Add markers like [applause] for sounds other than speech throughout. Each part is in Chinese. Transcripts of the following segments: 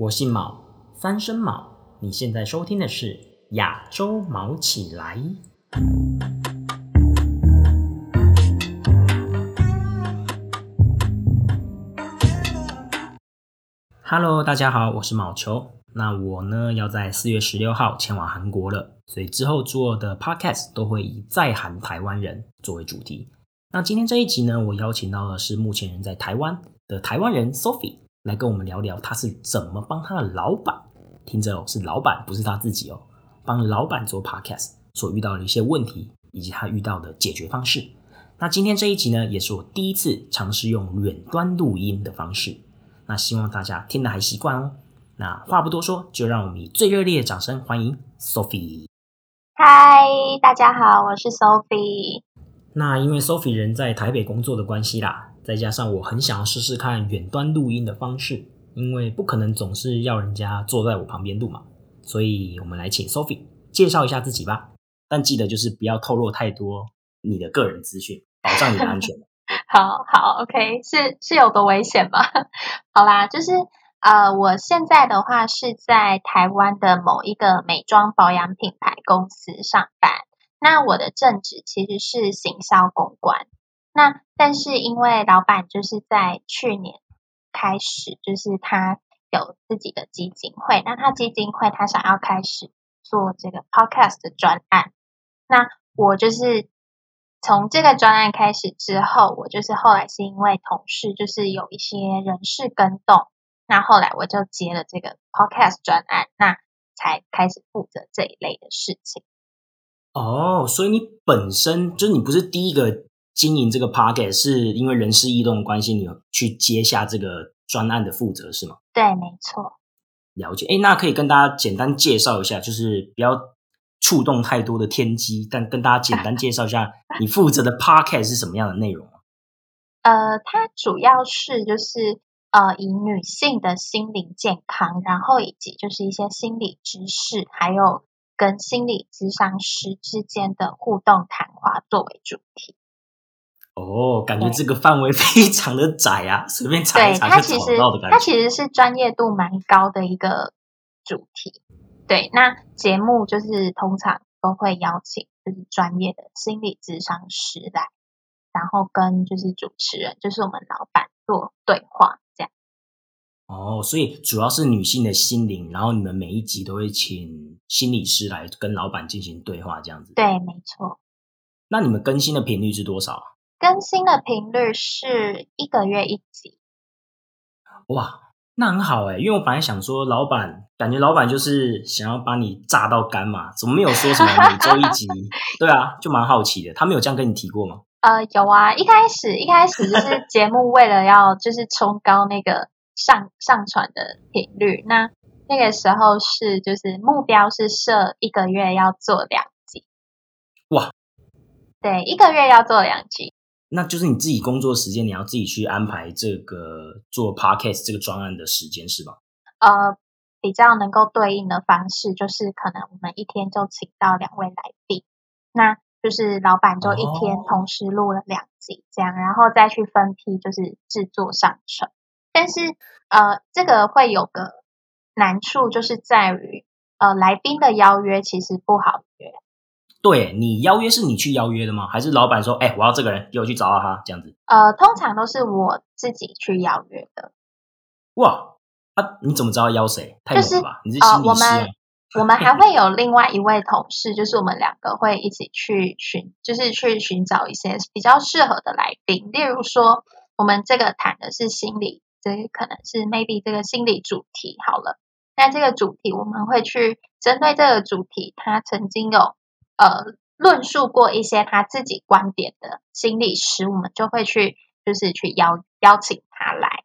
我姓毛，三声毛。你现在收听的是亚洲毛起来。Hello，大家好，我是毛球。那我呢要在四月十六号前往韩国了，所以之后做的 Podcast 都会以在韩台湾人作为主题。那今天这一集呢，我邀请到的是目前人在台湾的台湾人 Sophie 来跟我们聊聊，他是怎么帮他的老板，听着哦，是老板，不是他自己哦，帮老板做 Podcast 所遇到的一些问题，以及他遇到的解决方式。那今天这一集呢，也是我第一次尝试用远端录音的方式，那希望大家听得还习惯哦。那话不多说，就让我们以最热烈的掌声欢迎 Sophie。嗨，大家好，我是 Sophie。那因为 Sophie 人在台北工作的关系啦，再加上我很想要试试看远端录音的方式，因为不可能总是要人家坐在我旁边录嘛，所以我们来请 Sophie 介绍一下自己吧。但记得就是不要透露太多你的个人资讯，保障你的安全。[laughs] 好好，OK，是是有多危险吗？[laughs] 好啦，就是呃，我现在的话是在台湾的某一个美妆保养品牌公司上班。那我的正职其实是行销公关，那但是因为老板就是在去年开始，就是他有自己的基金会，那他基金会他想要开始做这个 podcast 的专案，那我就是从这个专案开始之后，我就是后来是因为同事就是有一些人事更动，那后来我就接了这个 podcast 专案，那才开始负责这一类的事情。哦，所以你本身就是你不是第一个经营这个 p o c k e t 是因为人事异动的关系，你去接下这个专案的负责是吗？对，没错。了解，哎，那可以跟大家简单介绍一下，就是不要触动太多的天机，但跟大家简单介绍一下 [laughs] 你负责的 p o c k e t 是什么样的内容呃，它主要是就是呃，以女性的心灵健康，然后以及就是一些心理知识，还有。跟心理咨商师之间的互动谈话作为主题。哦，感觉这个范围 [laughs] 非常的窄啊，随便查一查就找到的感觉。它其实是专业度蛮高的一个主题。对，那节目就是通常都会邀请就是专业的心理咨商师来，然后跟就是主持人，就是我们老板做对话。哦，所以主要是女性的心灵，然后你们每一集都会请心理师来跟老板进行对话，这样子。对，没错。那你们更新的频率是多少？更新的频率是一个月一集。哇，那很好哎，因为我本来想说，老板感觉老板就是想要把你榨到干嘛？怎么没有说什么每周一集？对啊，就蛮好奇的。他没有这样跟你提过吗？呃，有啊，一开始一开始就是节目为了要就是冲高那个。上上传的频率，那那个时候是就是目标是设一个月要做两集，哇，对，一个月要做两集，那就是你自己工作时间，你要自己去安排这个做 podcast 这个专案的时间是吧？呃，比较能够对应的方式就是可能我们一天就请到两位来宾，那就是老板就一天同时录了两集这样，然后再去分批就是制作上传。但是，呃，这个会有个难处，就是在于，呃，来宾的邀约其实不好约。对你邀约是你去邀约的吗？还是老板说，哎，我要这个人，给我去找到他这样子？呃，通常都是我自己去邀约的。哇，啊，你怎么知道邀谁？太猛了吧！你是心理师啊？我们还会有另外一位同事，就是我们两个会一起去寻，就是去寻找一些比较适合的来宾。例如说，我们这个谈的是心理。这可能是 maybe 这个心理主题好了，那这个主题我们会去针对这个主题，他曾经有呃论述过一些他自己观点的心理师，我们就会去就是去邀邀请他来。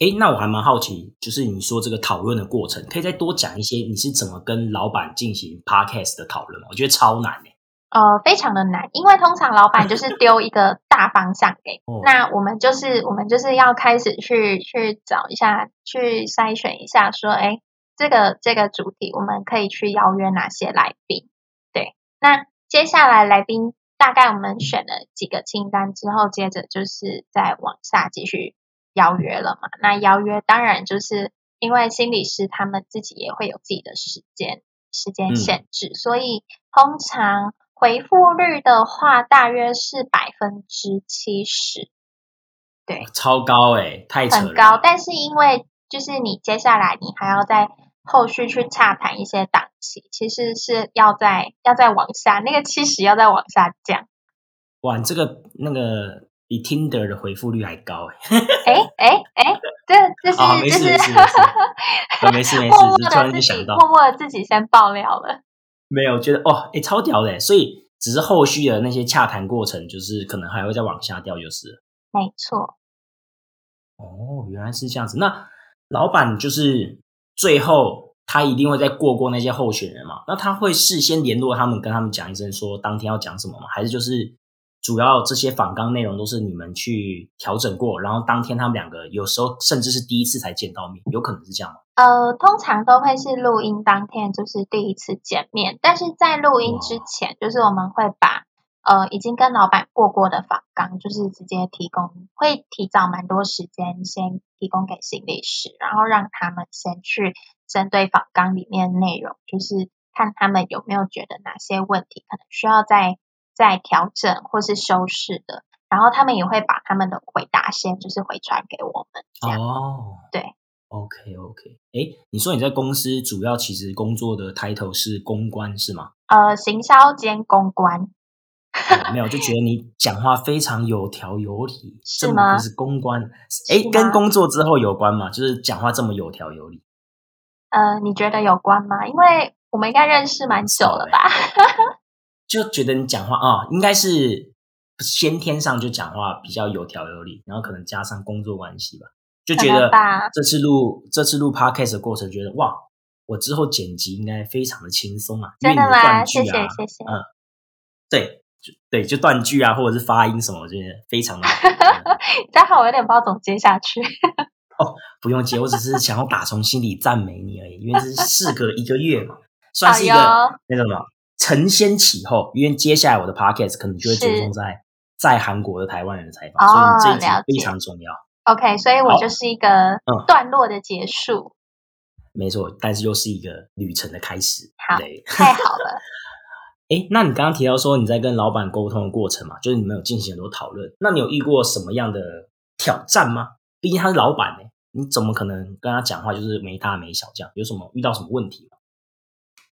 诶，那我还蛮好奇，就是你说这个讨论的过程，可以再多讲一些，你是怎么跟老板进行 podcast 的讨论？我觉得超难诶。呃，非常的难，因为通常老板就是丢一个大方向给，[laughs] 那我们就是我们就是要开始去去找一下，去筛选一下，说，哎，这个这个主题我们可以去邀约哪些来宾？对，那接下来来宾大概我们选了几个清单之后，接着就是再往下继续邀约了嘛。那邀约当然就是因为心理师他们自己也会有自己的时间时间限制，所以通常回复率的话，大约是百分之七十。对，超高哎，太很高。但是因为就是你接下来你还要在后续去洽谈一些档期，其实是要在要再往下，那个七十要再往下降。哇，这个那个比 Tinder 的回复率还高哎！哎哎哎，这这是这是没事 [laughs] 没事，默默的自己默默的自己先爆料了。没有觉得哦，哎，超屌的，所以只是后续的那些洽谈过程，就是可能还会再往下掉，就是。没错。哦，原来是这样子。那老板就是最后他一定会再过过那些候选人嘛？那他会事先联络他们，跟他们讲一声，说当天要讲什么吗？还是就是主要这些访纲内容都是你们去调整过，然后当天他们两个有时候甚至是第一次才见到面，有可能是这样吗？呃，通常都会是录音当天就是第一次见面，但是在录音之前，就是我们会把。呃，已经跟老板过过的访纲，就是直接提供，会提早蛮多时间先提供给心理师，然后让他们先去针对访纲里面内容，就是看他们有没有觉得哪些问题可能需要再再调整或是修饰的，然后他们也会把他们的回答先就是回传给我们。哦，对，OK OK，哎，你说你在公司主要其实工作的 title 是公关是吗？呃，行销兼公关。没有，就觉得你讲话非常有条有理，是吗？是公关，哎，跟工作之后有关吗？就是讲话这么有条有理。呃，你觉得有关吗？因为我们应该认识蛮久了吧？[laughs] 就觉得你讲话啊，应该是先天上就讲话比较有条有理，然后可能加上工作关系吧，就觉得这次录这次录 podcast 的过程，觉得哇，我之后剪辑应该非常的轻松啊，真的吗？谢谢谢谢，嗯，对。对，就断句啊，或者是发音什么，我觉得非常的。[laughs] 刚好我有点不知道怎么接下去。哦，不用接，我只是想要打从心里赞美你而已，因为这是事隔一个月嘛，算是一个那什么承先启后。因为接下来我的 podcast 可能就会着重在在韩国的台湾人的采访，所以这一集非常重要。OK，所以我就是一个段落的结束。没错，但是又是一个旅程的开始。好，太好了。[laughs] 哎，那你刚刚提到说你在跟老板沟通的过程嘛，就是你们有进行很多讨论。那你有遇过什么样的挑战吗？毕竟他是老板呢，你怎么可能跟他讲话就是没大没小这样？有什么遇到什么问题吗？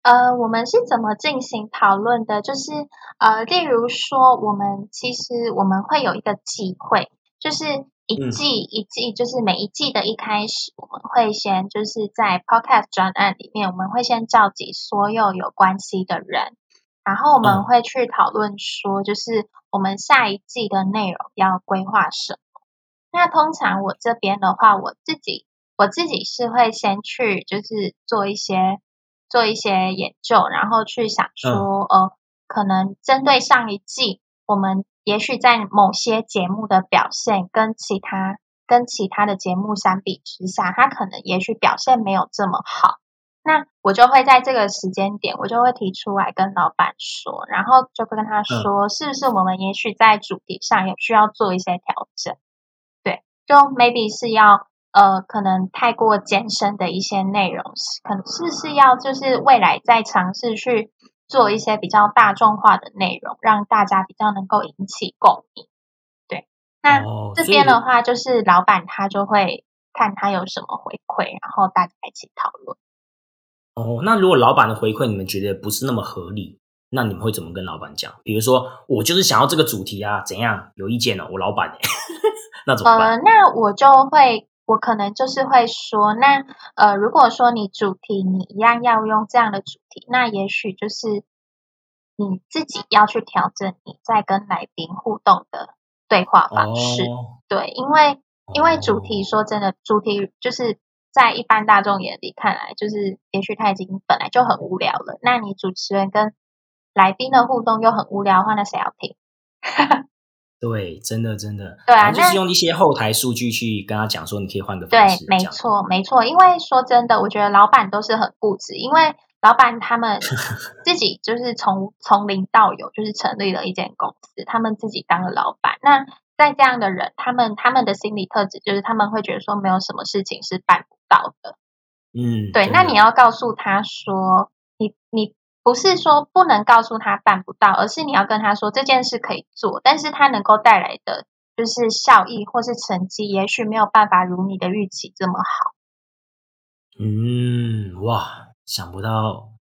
呃，我们是怎么进行讨论的？就是呃，例如说，我们其实我们会有一个机会，就是一季一季，就是每一季的一开始，我们会先就是在 Podcast 专案里面，我们会先召集所有有关系的人。然后我们会去讨论说，就是我们下一季的内容要规划什么。那通常我这边的话，我自己我自己是会先去就是做一些做一些研究，然后去想说，呃，可能针对上一季，我们也许在某些节目的表现跟其他跟其他的节目相比之下，它可能也许表现没有这么好。那我就会在这个时间点，我就会提出来跟老板说，然后就会跟他说，是不是我们也许在主题上也需要做一些调整？对，就 maybe 是要呃，可能太过艰深的一些内容，可能是是要就是未来再尝试去做一些比较大众化的内容，让大家比较能够引起共鸣？对，那这边的话，就是老板他就会看他有什么回馈，然后大家一起讨论。哦，那如果老板的回馈你们觉得不是那么合理，那你们会怎么跟老板讲？比如说，我就是想要这个主题啊，怎样？有意见呢？我老板，[laughs] 那怎么办？呃，那我就会，我可能就是会说，那呃，如果说你主题你一样要用这样的主题，那也许就是你自己要去调整你在跟来宾互动的对话方式。对，因为因为主题说真的，主题就是。在一般大众眼里看来，就是也许他已经本来就很无聊了。那你主持人跟来宾的互动又很无聊的话，那谁要听？对，真的真的，对啊，就是用一些后台数据去跟他讲说，你可以换个方式。对，没错，没错。因为说真的，我觉得老板都是很固执，因为老板他们 [laughs] 自己就是从从零到有，就是成立了一间公司，他们自己当了老板。那在这样的人，他们他们的心理特质就是他们会觉得说，没有什么事情是办不。到的，嗯，对，那你要告诉他说，你你不是说不能告诉他办不到，而是你要跟他说这件事可以做，但是它能够带来的就是效益或是成绩，也许没有办法如你的预期这么好。嗯，哇，想不到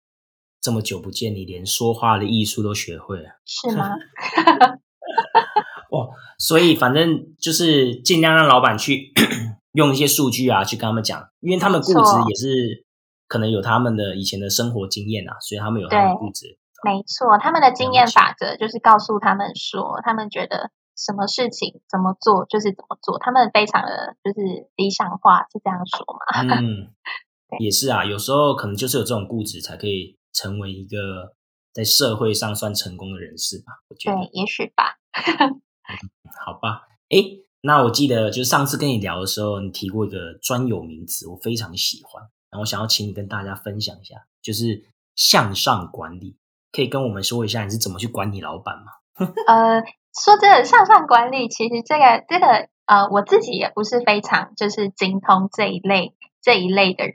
这么久不见，你连说话的艺术都学会了。是吗？[laughs] 哦，所以反正就是尽量让老板去 [coughs] 用一些数据啊，去跟他们讲，因为他们固执也是可能有他们的以前的生活经验啊，所以他们有他们的固执。没错，他们的经验法则就是告诉他们说，他们觉得什么事情怎么做就是怎么做，他们非常的就是理想化，是这样说嘛？嗯，[laughs] 也是啊，有时候可能就是有这种固执，才可以成为一个在社会上算成功的人士吧。我觉得，对，也许吧。[laughs] 好吧。诶，那我记得就是上次跟你聊的时候，你提过一个专有名词，我非常喜欢，然后想要请你跟大家分享一下，就是向上管理。可以跟我们说一下你是怎么去管理老板吗？[laughs] 呃，说真的，向上管理其实这个这个呃，我自己也不是非常就是精通这一类这一类的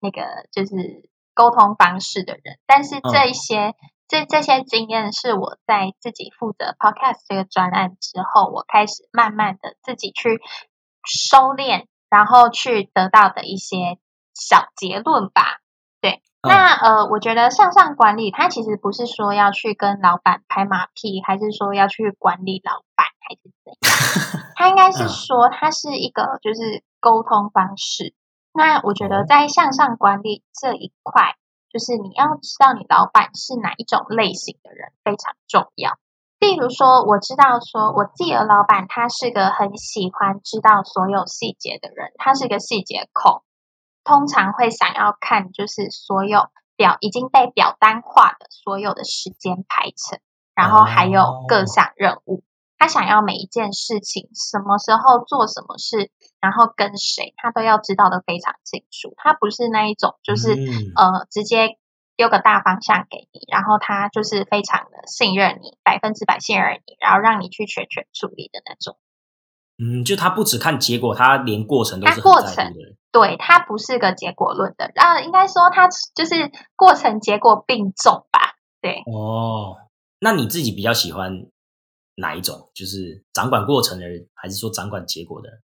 那个就是沟通方式的人，但是这一些、这这些经验是我在自己负责 podcast 这个专案之后，我开始慢慢的自己去收敛，然后去得到的一些小结论吧。对，嗯那呃，我觉得向上管理，它其实不是说要去跟老板拍马屁，还是说要去管理老板，还是怎样？[laughs] 它应该是嗯说，它是一个就是沟通方式。那我觉哦得在向上管理这一块，就是你要知道你老板是哪一种类型的人非常重要。例如说，我知道说我自己的老板他是个很喜欢知道所有细节的人，他是个细节控，通常会想要看就是所有表已经被表单化的所有的时间排程，然后还有各哦项任务。他想要每一件事情什么时候做什么事，然后跟谁，他都要知道的非常清楚。他不是那一种就是、嗯呃直接丢个大方向给你，然后他就是非常的信任你，百分之百信任你，然后让你去全权处理的那种。嗯，就他不只看结果，他连过程都他是过程很在乎的人。对他不是个结果论的人，啊，应该说他就是过程结果并重吧。对，哦，那你自己比较喜欢哪一种？就是掌管过程的人，还是说掌管结果的人？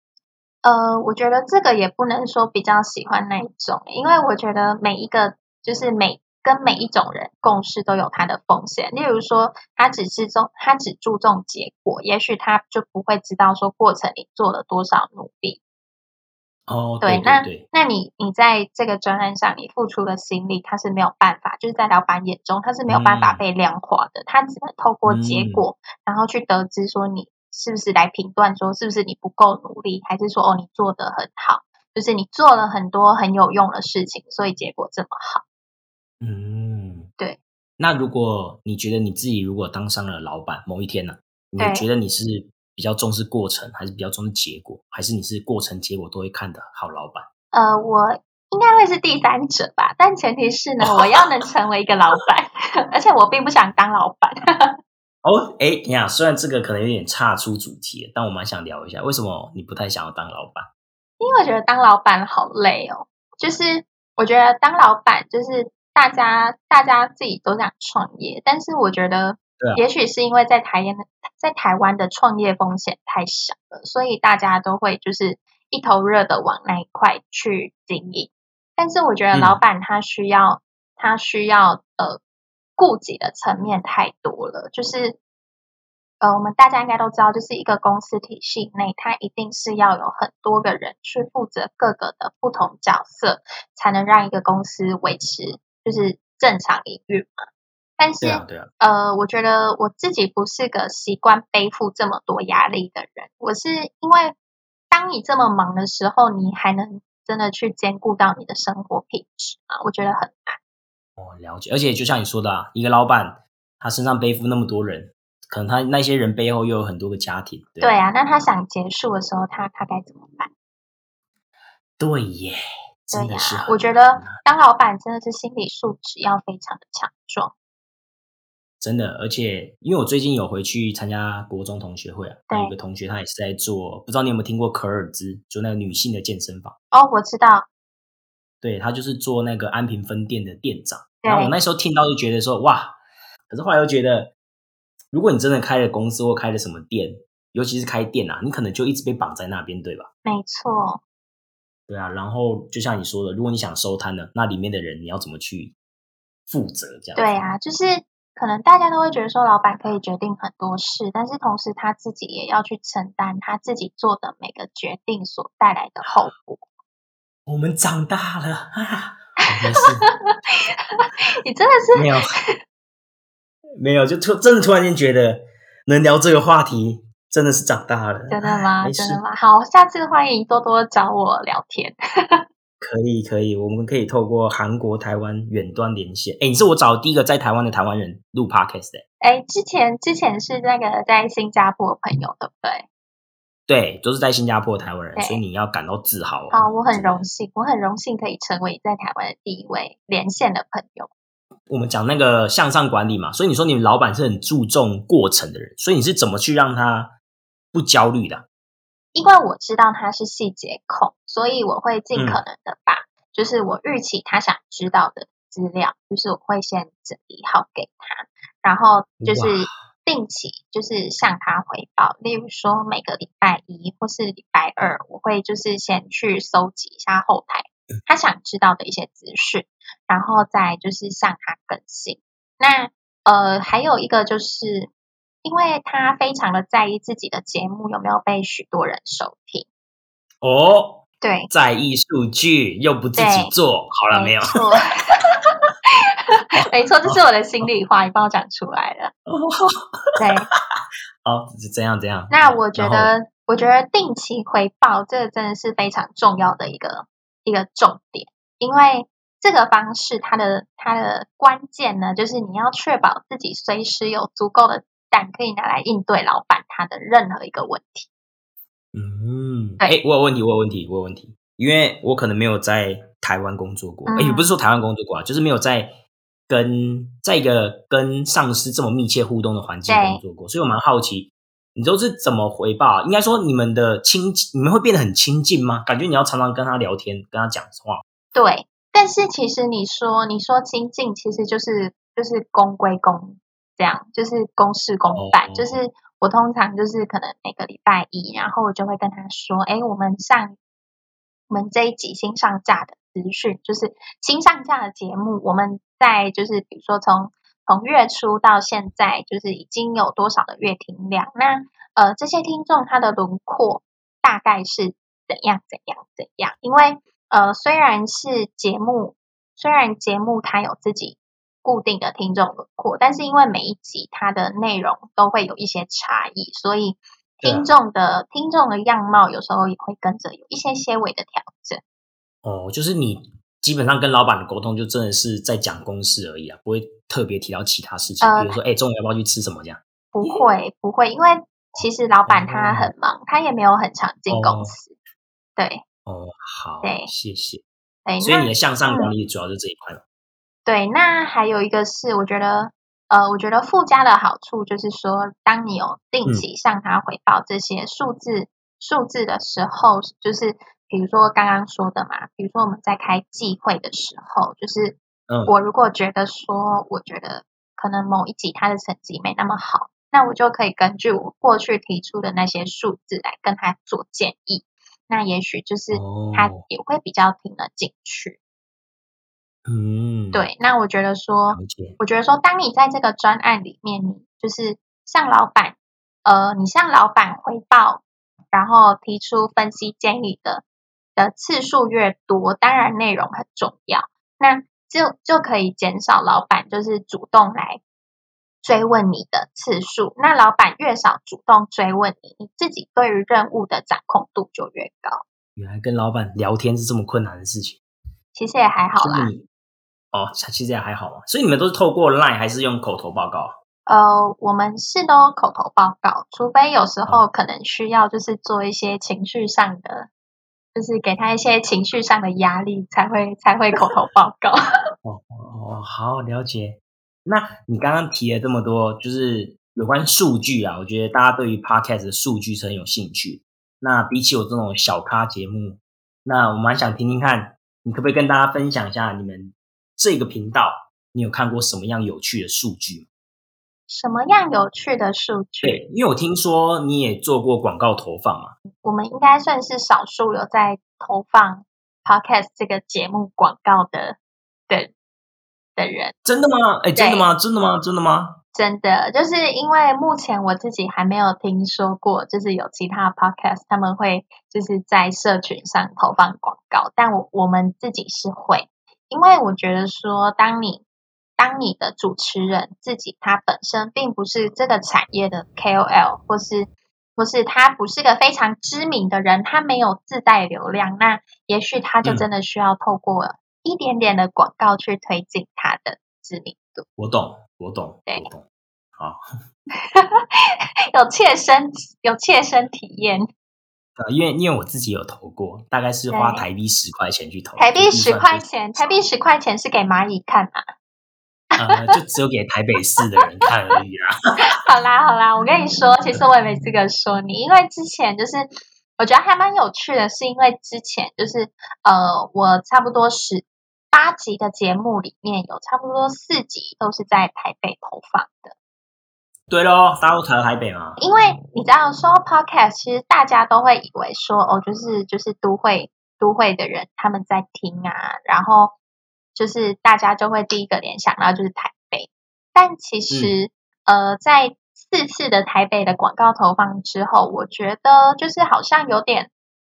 呃，我觉得这个也不能说比较喜欢那一种，因为我觉得每一个就是每跟每一种人共事都有它的风险。例如说，他只是重他只注重结果，也许他就不会知道说过程你做了多少努力。哦，对，对那对，那你你在这个专案上你付出的心力，它是没有办法，就是在老板眼中它是没有办法嗯。被量化的，他只能透过结嗯。果，然后去得知说你是不是来评断说是不是你不够努力，还是说哦你做得很好，就是你做了很多很有用的事情，所以结果这么好。嗯，对。那如果你觉得你自己如果当上了老板，某一天呢、你觉得你是比较重视过程，还是比较重视结果，还是你是过程结果都会看的好老板？呃，我应该会是第三者吧，但前提是呢，我要能成为一个老板，[laughs] 而且我并不想当老板。哦，哎，你看，虽然这个可能有点岔出主题，但我蛮想聊一下，为什么你不太想要当老板？因为我觉得当老板好累哦，就是我觉得当老板就是大家大家自己都想创业，但是我觉得对啊，也许是因为在台湾在台湾的创业风险太小了，所以大家都会就是一头热的往那一块去经营。但是我觉得嗯老板他需要、他需要呃顾及的层面太多了，就是呃我们大家应该都知道，就是一个公司体系内，它一定是要有很多个人去负责各个的不同角色，才能让一个公司维持就是正常营运嘛。但是对啊，啊，呃，我觉得我自己不是个习惯背负这么多压力的人。我是因为当你这么忙的时候，你还能真的去兼顾到你的生活品质啊？我觉得很难。哦，了解。而且就像你说的啊，一个老板他身上背负那么多人，可能他那些人背后又有很多个家庭。对对啊，那他想结束的时候，他他该怎么办？对耶，真的是很我觉得当老板真的是心理素质要非常的强壮。真的，而且因为我最近有回去参加国中同学会啊，有一个同学他也是在做，不知道你有没有听过可尔兹，就那个女性的健身房。哦，我知道，对他就是做那个安平分店的店长。然后我那时候听到就觉得说哇，可是后来又觉得，如果你真的开了公司或开了什么店，尤其是开店啊，你可能就一直被绑在那边，对吧？没错。对啊，然后就像你说的，如果你想收摊呢，那里面的人你要怎么去负责？这样对啊，就是可能大家都会觉得说，老板可以决定很多事，但是同时他自己也要去承担他自己做的每个决定所带来的后果。[laughs] 我们长大了啊，[laughs] 没事。你真的是没有 [laughs] 没有，就突真的突然间觉得能聊这个话题。真的是长大了，真的吗？真的吗？好，下次欢迎多多找我聊天。可以，可以，我们可以透过韩国、台湾远端连线。哎，你是我找第一个在台湾的台湾人录 podcast 的。哎，之前之前是那个在新加坡的朋友，对不对？对，都是在新加坡的台湾人，所以你要感到自豪。好，我很荣幸，我很荣幸可以成为在台湾的第一位连线的朋友。我们讲那个向上管理嘛，所以你说你们老板是很注重过程的人，所以你是怎么去让他？不焦虑的，因为我知道他是细节控，所以我会尽可能的把，就是我预期他想知道的资料，就是我会先整理好给他，然后就是定期就是向他回报。例如说每个礼拜一或是礼拜二，我会就是先去搜集一下后台他想知道的一些资讯，然后再就是向他更新。那呃，还有一个就是。因为他非常的在意自己的节目有没有被许多人收听哦，对，在意数据又不自己做好了没有？[laughs] 没错，这是我的心里话，你帮我讲出来了。[laughs] 对，哦，怎样怎样？那我觉得，我觉得定期回报这个真的是非常重要的一个一个重点，因为这个方式它的它的关键呢，就是你要确保自己随时有足够的。但可以拿来应对老板他的任何一个问题。嗯，哎，我有问题，我有问题，我有问题，因为我可能没有在台湾工作过，哎，也不是说台湾工作过啊，就是没有在跟在一个跟上司这么密切互动的环境工作过，所以我蛮好奇，你都是怎么回报？应该说你们的亲，你们会变得很亲近吗？感觉你要常常跟他聊天，跟他讲话。对，但是其实你说你说亲近，其实就是就是公归公。这样就是公事公办，就是我通常就是可能每个礼拜一，然后我就会跟他说：“哎，我们上我们这一集新上架的资讯，就是新上架的节目，我们在就是比如说从从月初到现在，就是已经有多少的月听量？那呃这些听众他的轮廓大概是怎样怎样怎样？因为呃虽然是节目，虽然节目它有自己。固定的听众轮廓，但是因为每一集它的内容都会有一些差异，所以听众的听众的样貌有时候也会跟着有一些些微的调整。哦，就是你基本上跟老板的沟通，就真的是在讲公事而已啊，不会特别提到其他事情，比如说，哎，中午要不要去吃什么这样？不会，不会，因为其实老板他很忙，他也没有很常进公司。对，哦，好，对，谢谢。所以你的向上管理主要是这一块对，那还有一个是，我觉得，呃，我觉得附加的好处就是说，当你有定期向他回报这些数字数字的时候，就是比如说刚刚说的嘛，比如说我们在开季会的时候，就是我如果觉得说，我觉得可能某一集他的成绩没那么好，那我就可以根据我过去提出的那些数字来跟他做建议，那也许就是他也会比较听得进去。嗯，对，那我觉得说，我觉得说，当你在这个专案里面，你就是向老板，呃，你向老板汇报，然后提出分析建议的的次数越多，当然内容很重要，那就就可以减少老板就是主动来追问你的次数。那老板越少主动追问你，你自己对于任务的掌控度就越高。原来跟老板聊天是这么困难的事情，其实也还好啦。哦，其实也还好嘛。所以你们都是透过 Line 还是用口头报告？呃，我们是都口头报告，除非有时候可能需要就是做一些情绪上的，就是给他一些情绪上的压力，才会才会口头报告。[laughs] 哦哦，好了解。那你刚刚提了这么多，就是有关数据啊，我觉得大家对于 Podcast 的数据是很有兴趣。那比起我这种小咖节目，那我蛮想听听看。你可不可以跟大家分享一下你们这个频道，你有看过什么样有趣的数据？什么样有趣的数据？对，因为我听说你也做过广告投放嘛。我们应该算是少数有在投放 podcast 这个节目广告的的的人。真的吗？哎，真的吗？真的吗？真的吗？真的，就是因为目前我自己还没有听说过，就是有其他 podcast 他们会就是在社群上投放广告，但我我们自己是会，因为我觉得说，当你当你的主持人自己他本身并不是这个产业的 KOL，或是或是他不是个非常知名的人，他没有自带流量，那也许他就真的需要透过一点点的广告去推进他的知名度。我懂。我懂，对，好，[laughs] 有切身有切身体验，呃，因为因为我自己有投过，大概是花台币十块钱去投，台币十块钱，台币十块钱是给蚂蚁看啊？呃，就只有给台北市的人看而已啦。[laughs] 好啦好啦，我跟你说，其实我也没资格说你，因为之前就是我觉得还蛮有趣的，是因为之前就是呃，我差不多是。八集的节目里面有差不多四集都是在台北投放的。对喽，大陆台台北嘛。因为你知道说 podcast，其实大家都会以为说哦，就是就是都会都会的人他们在听啊，然后就是大家就会第一个联想到就是台北。但其实呃，在四次的台北的广告投放之后，我觉得就是好像有点，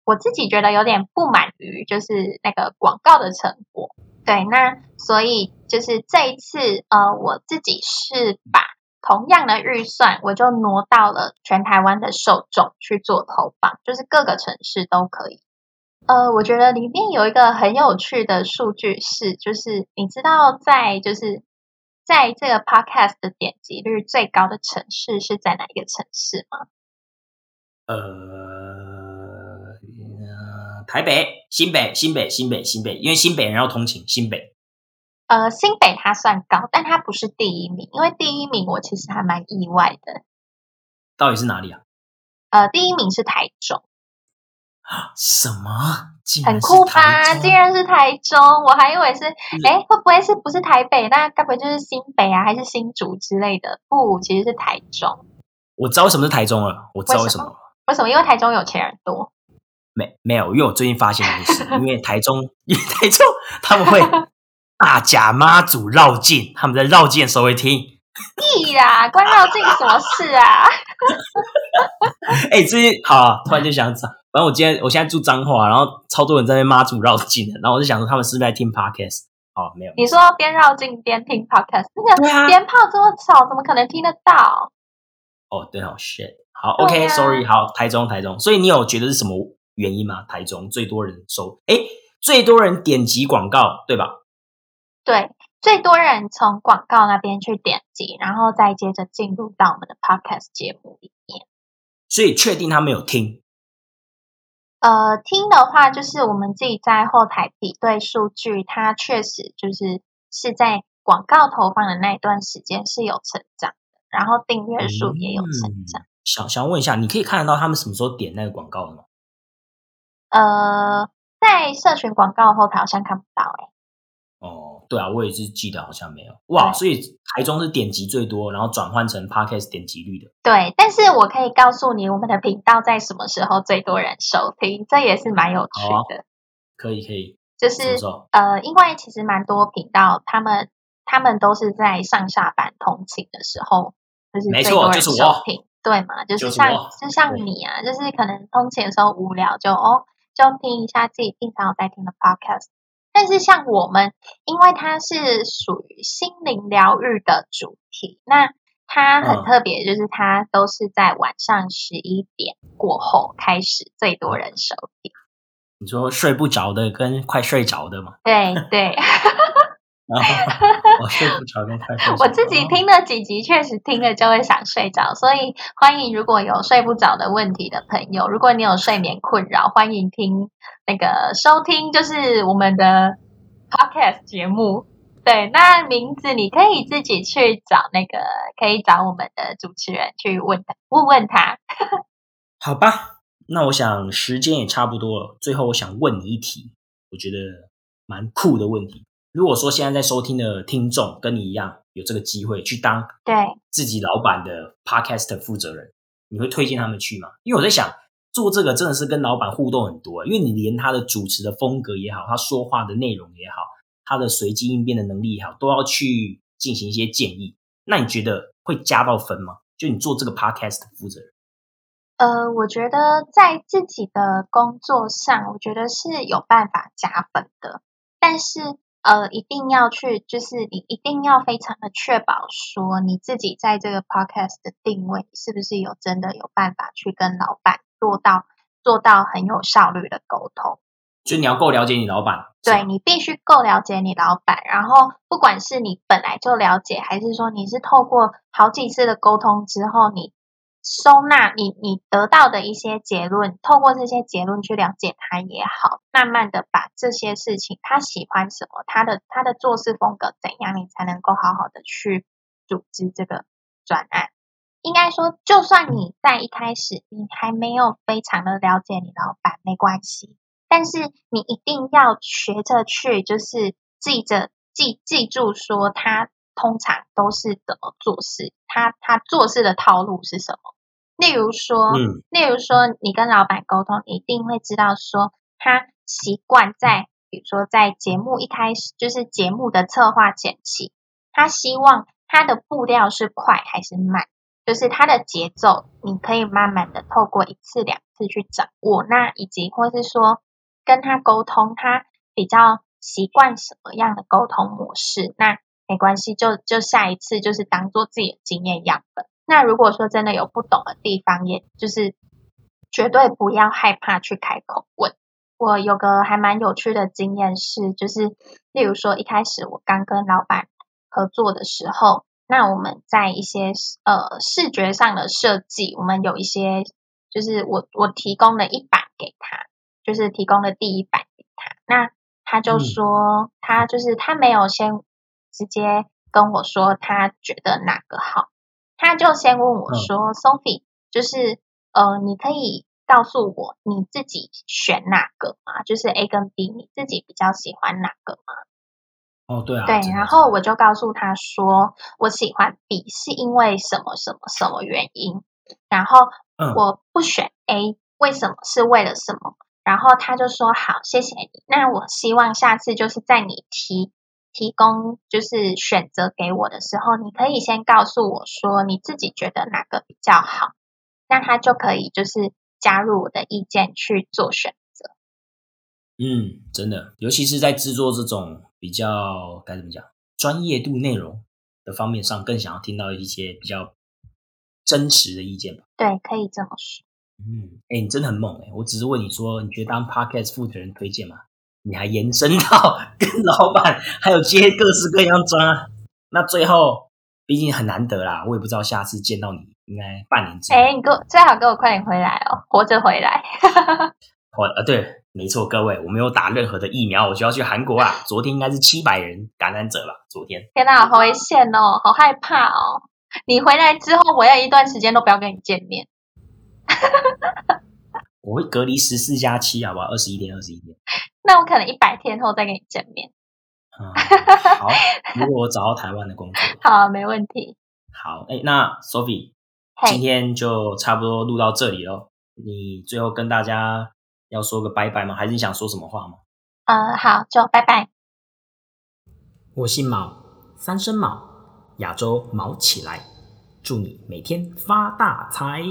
我自己觉得有点不满于就是那个广告的成果。对，那所以就是这一次，呃，我自己是把同样的预算，我就挪到了全台湾的受众去做投放，就是各个城市都可以。呃，我觉得里面有一个很有趣的数据是，就是你知道在就是在这个 podcast 的点击率最高的城市是在哪一个城市吗？呃。台北、新北、新北、新北、新北，因为新北人要通勤。新北，呃，新北它算高，但它不是第一名。因为第一名我其实还蛮意外的。到底是哪里啊？呃，第一名是台中。[gasps] 什么？很酷吧？竟然是台中，我还以为是，哎，会不会是不是台北？那该不会就是新北啊，还是新竹之类的？不，其实是台中。我知道为什么是台中了，我知道为什么。为什么？因为台中有钱人多。没没有，因为我最近发现一件事，因为台中，[laughs] 因为台中他们会大甲妈祖绕境，他们在绕境的时候会听。屁啦，关绕境什么事啊？[laughs] 哎，最近好，突然就想讲，反正我今天我现在住彰化，然后超多人在那妈祖绕境的，然后我就想说他们是不是在听 podcast？哦，没有。你说边绕境边听 podcast，那个鞭炮这么吵，怎么可能听得到？哦，对哦，shit，好，OK，sorry，好，台中，台中，所以你有觉得是什么？原因吗？台中最多人收，哎，最多人点击广告，对吧？对，最多人从广告那边去点击，然后再接着进入到我们的 podcast 节目里面。所以确定他没有听？呃，听的话，就是我们自己在后台比对数据，它确实就是是在广告投放的那一段时间是有成长的，然后订阅数也有成长。想想问一下，你可以看得到他们什么时候点那个广告的吗？呃，在社群广告后台好像看不到哎。哦，对啊，我也是记得好像没有哇，所以台中是点击最多，然后转换成 podcast 点击率的。对，但是我可以告诉你，我们的频道在什么时候最多人收听，这也是蛮有趣的。可以可以，就是呃，因为其实蛮多频道，他们他们都是在上下班通勤的时候，就是没错，就是我听，对嘛？就是像就像你啊，就是可能通勤的时候无聊就哦。就听一下自己平常有在听的 podcast，但是像我们，因为它是属于心灵疗愈的主题，那它很特别，就是它都是在晚上十一点过后开始最多人收听。你说睡不着的跟快睡着的吗？对对。[laughs] [laughs] 我睡不着，跟快睡。我自己听了几集，确实听了就会想睡着，所以欢迎如果有睡不着的问题的朋友，如果你有睡眠困扰，欢迎听那个收听，就是我们的 podcast 节目。对，那名字你可以自己去找那个，可以找我们的主持人去问他问问他。好吧，那我想时间也差不多了，最后我想问你一题，我觉得蛮酷的问题。如果说现在在收听的听众跟你一样有这个机会去当对自己老板的 podcast 负责人，你会推荐他们去吗？因为我在想，做这个真的是跟老板互动很多，因为你连他的主持的风格也好，他说话的内容也好，他的随机应变的能力也好，都要去进行一些建议。那你觉得会加到分吗？就你做这个 podcast 的负责人？呃，我觉得在自己的工作上，我觉得是有办法加分的，但是呃，一定要去，就是你一定要非常的确保说你自己在这个 podcast 的定位是不是有真的有办法去跟老板做到做到很有效率的沟通。就你要够了解你老板，对你必须够了解你老板，然后不管是你本来就了解，还是说你是透过好几次的沟通之后，你。收纳你你得到的一些结论，透过这些结论去了解他也好，慢慢的把这些事情他喜欢什么，他的他的做事风格怎样，你才能够好好的去组织这个专案。应该说，就算你在一开始你还没有非常的了解你老板，没关系，但是你一定要学着去，就是记着记记住说他通常都是怎么做事，他他做事的套路是什么。例如说，例如说，你跟老板沟通，一定会知道说，他习惯在，比如说在节目一开始，就是节目的策划前期，他希望他的步调是快还是慢，就是他的节奏，你可以慢慢的透过一次两次去掌握，那以及或是说跟他沟通，他比较习惯什么样的沟通模式，那没关系，就就下一次就是当做自己的经验样本。那如果说真的有不懂的地方，也就是绝对不要害怕去开口问。我有个还蛮有趣的经验是，就是例如说一开始我刚跟老板合作的时候，那我们在一些呃视觉上的设计，我们有一些就是我我提供了一版给他，就是提供了第一版给他，那他就说他就是他没有先直接跟我说他觉得哪个好。他就先问我说：“Sophie，就是呃，你可以告诉我你自己选哪个吗？就是 A 跟 B，你自己比较喜欢哪个吗？”哦，对啊。对，然后我就告诉他说：“我喜欢 B，是因为什么什么什么原因？然后我不选 A，为什么？是为了什么？”然后他就说：“好，谢谢你。那我希望下次就是在你提。”提供就是选择给我的时候，你可以先告诉我说你自己觉得哪个比较好，那他就可以就是加入我的意见去做选择。嗯，真的，尤其是在制作这种比较该怎么讲专业度内容的方面上，更想要听到一些比较真实的意见吧。对，可以这么说。嗯，哎，你真的很猛哎！我只是问你说，你觉得当 podcast 负责人推荐吗？你还延伸到 [laughs] 跟老板还有接各式各样专，那最后毕竟很难得啦，我也不知道下次见到你应该半年之后。哎，你给我最好给我快点回来哦，活着回来。[laughs] 我呃对，没错，各位，我没有打任何的疫苗，我就要去韩国啊。昨天应该是七百人感染者了，昨天。天哪，好危险哦，好害怕哦！你回来之后，我要一段时间都不要跟你见面。[laughs] 我会隔离十四加七，好不好？二十一天，二十一天。那我可能一百天后再跟你见面。嗯，好。如果我找到台湾的工作，[laughs] 好，没问题。好，哎，那 Sophie，今天就差不多录到这里喽。你最后跟大家要说个拜拜吗？还是你想说什么话吗？呃，好，就拜拜。我姓毛，三声毛，亚洲毛起来，祝你每天发大财。